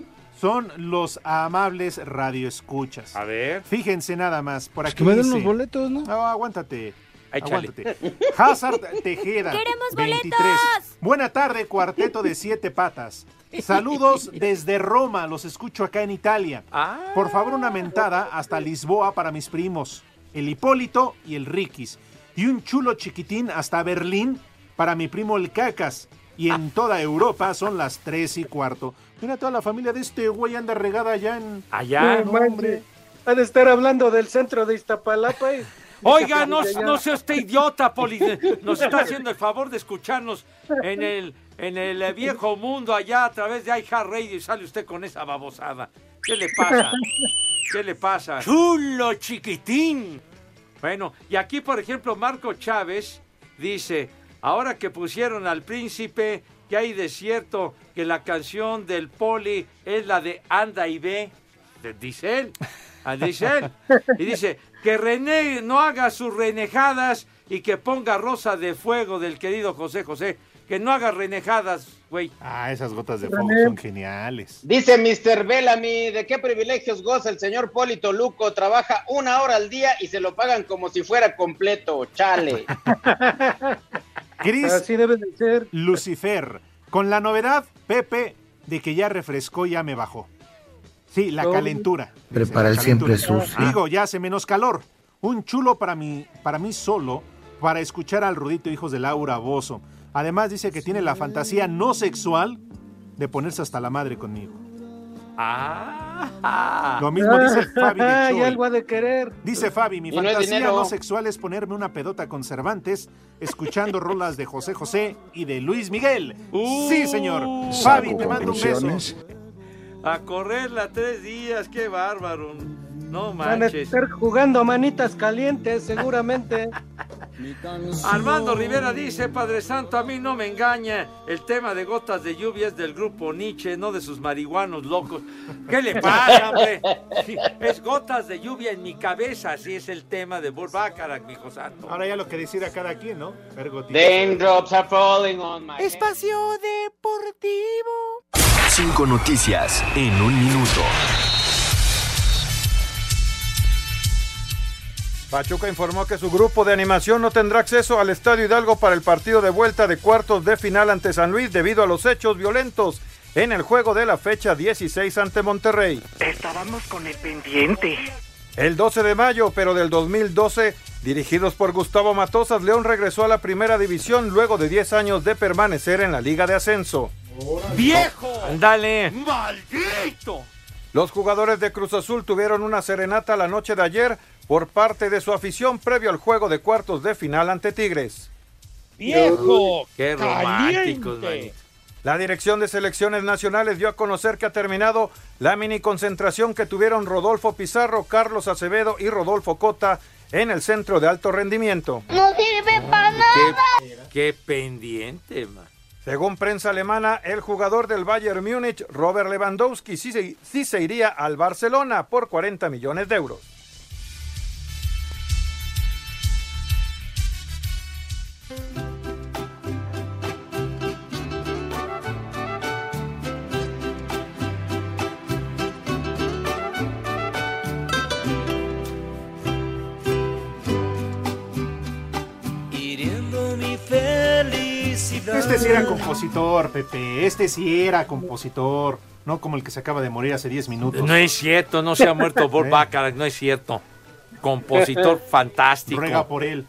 son los amables radioescuchas. A ver. Fíjense nada más. Por aquí que me den dice- los boletos, ¿no? No, aguántate. Échale. Aguántate. Hazard Tejeda. ¡Queremos 23. boletos! Buena tarde, cuarteto de siete patas. Saludos desde Roma, los escucho acá en Italia. Ah. Por favor, una mentada hasta Lisboa para mis primos, el Hipólito y el Riquis. Y un chulo chiquitín hasta Berlín para mi primo el Cacas. Y en toda Europa son las tres y cuarto. Mira, toda la familia de este güey anda regada allá en... Allá. No manches. Ha de estar hablando del centro de Iztapalapa. y- Oiga, no, no sea usted idiota, Poli. Nos está haciendo el favor de escucharnos en el, en el viejo mundo allá a través de iHeart Radio y sale usted con esa babosada. ¿Qué le pasa? ¿Qué le pasa? Chulo chiquitín. Bueno, y aquí, por ejemplo, Marco Chávez dice, ahora que pusieron al príncipe, que hay de cierto que la canción del Poli es la de Anda y Ve, dice él, ah, dice él, y dice, que René no haga sus renejadas y que ponga Rosa de Fuego del querido José José, que no haga renejadas, güey. Ah, esas gotas de fuego son geniales. Dice Mr. Bellamy, ¿de qué privilegios goza el señor Polito Luco? Trabaja una hora al día y se lo pagan como si fuera completo, chale. Gris Así debe de ser. Lucifer, con la novedad, Pepe, de que ya refrescó, ya me bajó. Sí, la calentura. Prepara el siempre sucio. Digo, ya hace menos calor. Un chulo para mí, para mí solo, para escuchar al Rudito Hijos de Laura Bozo. Además dice que tiene la fantasía no sexual de ponerse hasta la madre conmigo. Ah. Lo mismo dice Fabi de Ay, algo ha de querer. Dice Fabi, mi Y fantasía no sexual es ponerme una pedota con Cervantes, escuchando rolas de José José y de Luis Miguel. sí, señor. Fabi, te mando un beso. A correrla tres días, qué bárbaro. No Van a manches. estar jugando manitas calientes, seguramente. Armando Rivera dice, Padre Santo, a mí no me engaña. El tema de gotas de lluvia es del grupo Nietzsche, no de sus marihuanos locos. ¿Qué le pasa, hombre? Sí, Es gotas de lluvia en mi cabeza, así es el tema de Burbacarak, mi hijo santo. Ahora ya lo que decida cada quien, ¿no? Raindrops are falling on my Espacio Deportivo. Cinco noticias en un minuto. Pachuca informó que su grupo de animación no tendrá acceso al Estadio Hidalgo para el partido de vuelta de cuartos de final ante San Luis debido a los hechos violentos en el juego de la fecha 16 ante Monterrey. Estábamos con el pendiente. El 12 de mayo, pero del 2012, dirigidos por Gustavo Matosas, León regresó a la primera división luego de 10 años de permanecer en la Liga de Ascenso. ¡Viejo! ¡Ándale! ¡Maldito! Los jugadores de Cruz Azul tuvieron una serenata la noche de ayer por parte de su afición previo al juego de cuartos de final ante Tigres. viejo. Qué románticos. La Dirección de Selecciones Nacionales dio a conocer que ha terminado la mini concentración que tuvieron Rodolfo Pizarro, Carlos Acevedo y Rodolfo Cota en el centro de alto rendimiento. No sirve para nada. Qué, qué pendiente, man. Según prensa alemana, el jugador del Bayern Múnich, Robert Lewandowski, sí se, sí se iría al Barcelona por 40 millones de euros. Compositor, Pepe. Este sí era compositor. No como el que se acaba de morir hace 10 minutos. No es cierto, no se ha muerto Bob ¿Eh? Bacharach, no es cierto. Compositor fantástico. Ruega por él.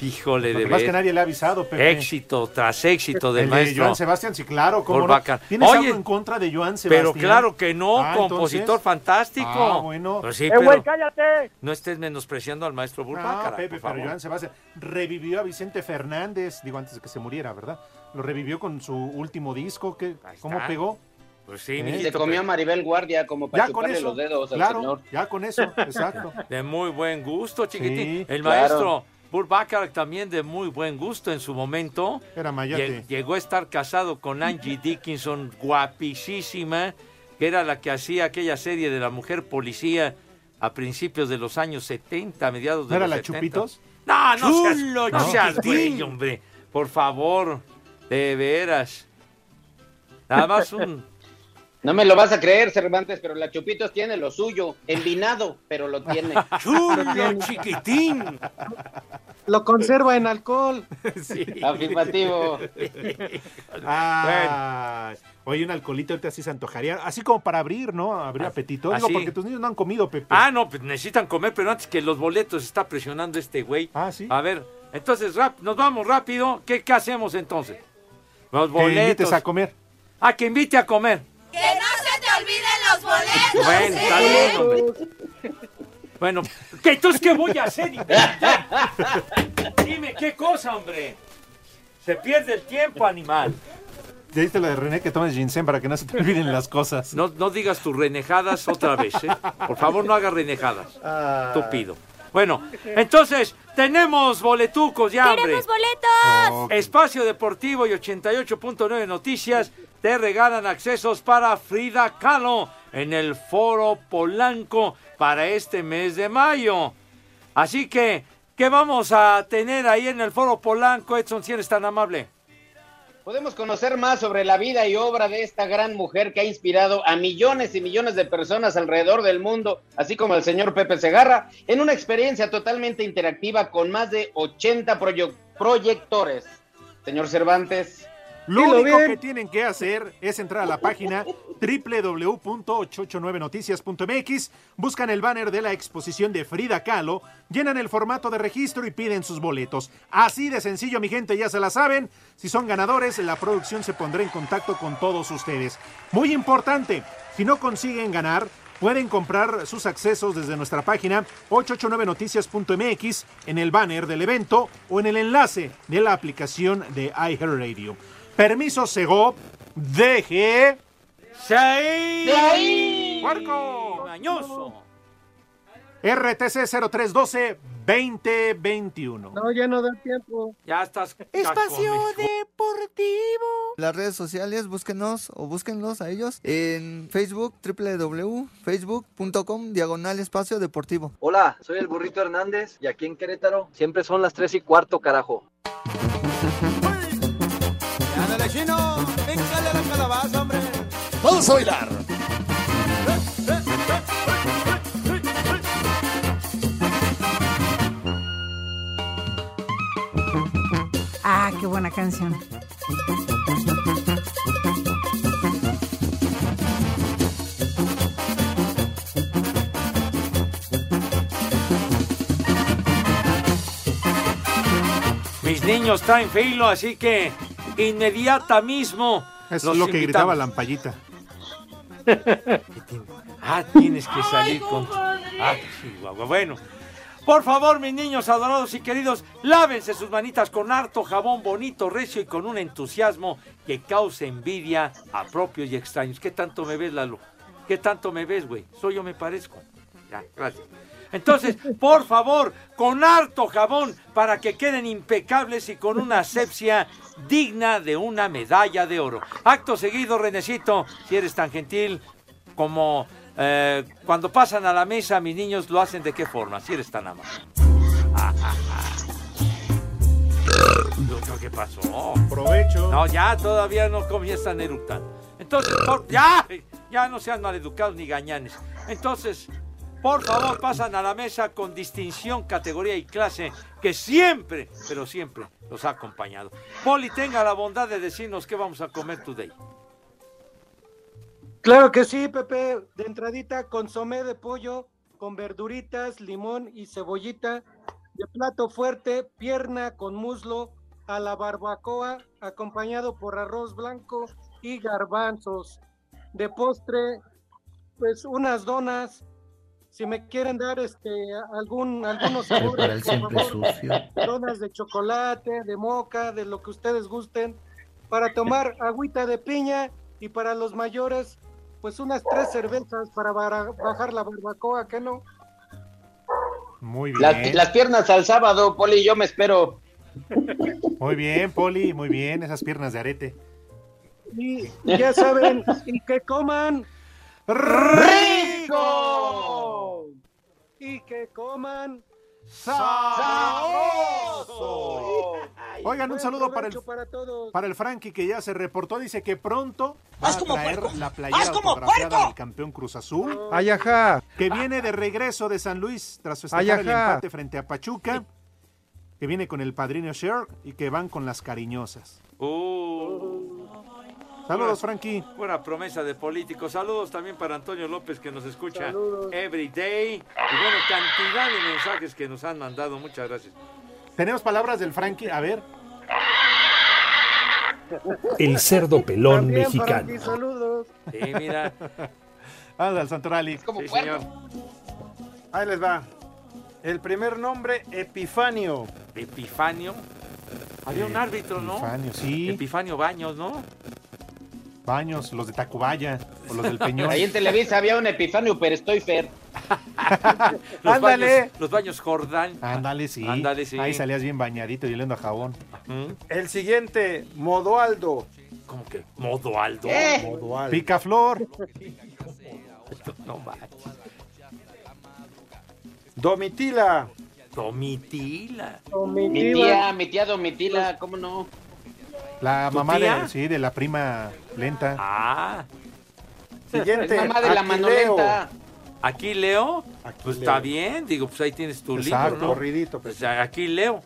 Híjole, de es que nadie le ha avisado, Pepe. Éxito tras éxito del el de maestro. Joan Sebastián, sí, claro. ¿cómo no? ¿Tienes Oye, algo en contra de Joan Sebastián? Pero claro que no, Ah, compositor entonces. fantástico. Ah, bueno. Pero sí, Eh, pero güey, cállate. no estés menospreciando al maestro Bull No, Pepe, por pero. Joan Sebastián revivió a Vicente Fernández, digo antes de que se muriera, ¿verdad? Lo revivió con su último disco, que ¿cómo pegó? Pues sí, ¿Eh? Se comió a Maribel Guardia como para Ya con eso, los dedos al claro, señor. ya con eso, exacto. de muy buen gusto, chiquitín. Sí, El claro. maestro Bull Bacharach también de muy buen gusto en su momento. Era mayate. Lle- Llegó a estar casado con Angie Dickinson, guapísima, que era la que hacía aquella serie de la mujer policía a principios de los años 70, mediados de ¿No era los la 70. Chupitos? No, no seas, Chulo, no seas güey, hombre. Por favor, de veras. Nada más un... No me lo vas a creer, Cervantes, pero la Chupitos tiene lo suyo, envinado, pero lo tiene. Chulo, chiquitín. Lo conserva en alcohol. Afirmativo. Ah, oye, un alcoholito ahorita sí se antojaría, así como para abrir, ¿no? Abrir apetito. Digo, así. porque tus niños no han comido, Pepe. Ah, no, pues necesitan comer, pero antes que los boletos está presionando este güey. Ah, sí. A ver, entonces rap, nos vamos rápido. ¿Qué, qué hacemos entonces? Los que boletos. invites a comer. Ah, que invite a comer. Que no se te olviden los boletos. Bueno, bien, hombre. Bueno, ¿qué, entonces qué voy a hacer? Dime qué cosa, hombre. Se pierde el tiempo, animal. Ya diste la de René que tomes ginseng para que no se te olviden las cosas. No, no digas tus renejadas otra vez, ¿eh? Por favor, no hagas renejadas. Ah. Estúpido. Bueno, entonces, tenemos boletucos ya, hombre. ¡Queremos boletos! Ok. Espacio Deportivo y 88.9 Noticias te regalan accesos para Frida Kahlo en el Foro Polanco para este mes de mayo. Así que, ¿qué vamos a tener ahí en el Foro Polanco, Edson, si eres tan amable? Podemos conocer más sobre la vida y obra de esta gran mujer que ha inspirado a millones y millones de personas alrededor del mundo, así como el señor Pepe Segarra, en una experiencia totalmente interactiva con más de 80 proyo- proyectores. Señor Cervantes. Lo Dilo único bien. que tienen que hacer es entrar a la página www.889noticias.mx, buscan el banner de la exposición de Frida Kahlo, llenan el formato de registro y piden sus boletos. Así de sencillo, mi gente, ya se la saben. Si son ganadores, la producción se pondrá en contacto con todos ustedes. Muy importante, si no consiguen ganar, pueden comprar sus accesos desde nuestra página 889noticias.mx en el banner del evento o en el enlace de la aplicación de iHeartRadio. Permiso Segov, deje. ¡De ahí! ¡Puerco! ¡Mañoso! RTC 0312 2021. No, ya no da tiempo. Ya estás. Espacio. Deportivo. Las redes sociales, búsquenos o búsquenlos a ellos en Facebook, www.facebook.com, diagonal espacio deportivo. Hola, soy el burrito Hernández y aquí en Querétaro siempre son las 3 y cuarto, carajo. Vamos a bailar. Ah, qué buena canción. Mis niños traen filo, así que inmediata mismo. Es lo que invitamos. gritaba Lampallita. Ah, tienes que salir con. Ah, Chihuahua. Bueno, Por favor, mis niños adorados y queridos, lávense sus manitas con harto jabón bonito, recio y con un entusiasmo que cause envidia a propios y extraños. ¿Qué tanto me ves, Lalo? ¿Qué tanto me ves, güey? ¿Soy yo me parezco? Ya, gracias. Entonces, por favor, con harto jabón para que queden impecables y con una asepsia digna de una medalla de oro. Acto seguido, Renecito, si eres tan gentil como eh, cuando pasan a la mesa, mis niños lo hacen de qué forma, si eres tan amable. ¿Qué pasó? Provecho. No, ya todavía no comienzan a eructar. Entonces, por- ya, ya no sean maleducados ni gañanes. Entonces, por favor, pasan a la mesa con distinción, categoría y clase que siempre, pero siempre los ha acompañado. Poli, tenga la bondad de decirnos qué vamos a comer today. Claro que sí, Pepe. De entradita, consomé de pollo con verduritas, limón y cebollita. De plato fuerte, pierna con muslo a la barbacoa, acompañado por arroz blanco y garbanzos. De postre, pues unas donas. Si me quieren dar este algún algunos sabores, Para el por siempre favor, sucio. donas de chocolate, de moca, de lo que ustedes gusten, para tomar agüita de piña y para los mayores, pues unas tres cervezas para bajar la barbacoa, ¿qué no? Muy Las, bien. las piernas al sábado, Poli, yo me espero. Muy bien, Poli, muy bien. Esas piernas de arete. Y ya saben, y que coman rico y que coman sabroso. Oigan, un saludo para el para todos. para el Frankie que ya se reportó, dice que pronto va ¡Haz a traer puerco! la playera del campeón Cruz Azul. Ay, ajá. Que viene de regreso de San Luis tras Ay, festejar el ajá. empate frente a Pachuca. Que viene con el padrino Sher y que van con las cariñosas. Saludos, Frankie. Buena promesa de político. Saludos también para Antonio López que nos escucha every day. Y bueno, cantidad de mensajes que nos han mandado. Muchas gracias. Tenemos palabras del Frankie. A ver. El cerdo pelón También, mexicano. Frankie, saludos. Sí, mira. Anda al Santorali. Sí, señor. Ahí les va. El primer nombre, Epifanio. Epifanio. Había un árbitro, ¿no? Epifanio, sí. Epifanio Baños, ¿no? Baños, los de Tacubaya o los del Peñón. Ahí en Televisa había un Epifanio, pero estoy fer. Los Ándale. Baños, los baños Jordán. Ándale, sí. Ándale, sí. Ahí salías bien bañadito y oliendo a jabón. El siguiente, Modoaldo. ¿Cómo que? Modoaldo. Picaflor. No manches. Domitila. Domitila. Mi tía, mi tía Domitila, ¿cómo no? La ¿Tu mamá tía? de, sí, de la prima lenta. Ah. Siguiente, Es mamá de la Aquileo. manolenta. Aquí Leo. Pues Leo. está bien. Digo, pues ahí tienes tu Exacto, libro, ¿no? corridito, Pues aquí Leo.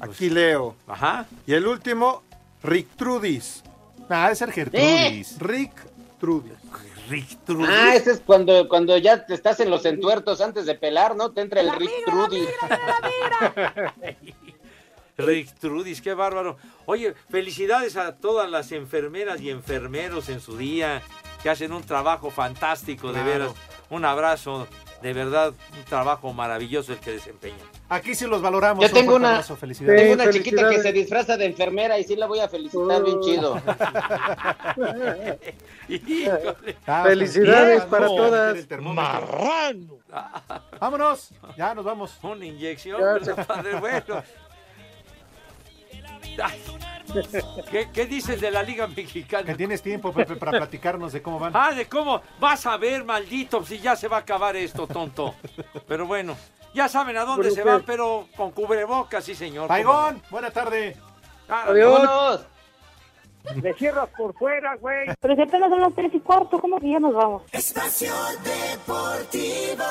Aquileo. Ajá. Y el último, Rick Trudis. Ah, debe ser Gertrudis. Rick Trudis. Rick Trudis. Ah, ese es cuando, cuando ya te estás en los entuertos antes de pelar, ¿no? Te entra el Rick Trudy. Rick Trudis, qué bárbaro. Oye, felicidades a todas las enfermeras y enfermeros en su día que hacen un trabajo fantástico, de veras. Un abrazo, de verdad, un trabajo maravilloso el que desempeñan. Aquí sí los valamos. Yo tengo una, abrazo, felicidades. tengo una chiquita que se disfraza de enfermera y sí la voy a felicitar bien chido. Híjole. Ah, Felicidades bien, para todas. termómetro. Vámonos. Ya nos vamos. Una inyección, pues, padre, bueno. ¿Qué, ¿Qué dices de la Liga Que Mexicana? tienes tiempo, Pepe, para platicarnos de cómo van. Ah, de cómo vas a ver, maldito, si ya se va a acabar esto, tonto. Pero bueno, ya saben a dónde ¿Por se qué? van, pero con cubrebocas, sí, señor. Paigón, buena tarde. Ah, Adiós. Me cierras por fuera, güey. Pero si apenas son las tres y cuarto, ¿cómo que ya nos vamos? Espacio Deportivo.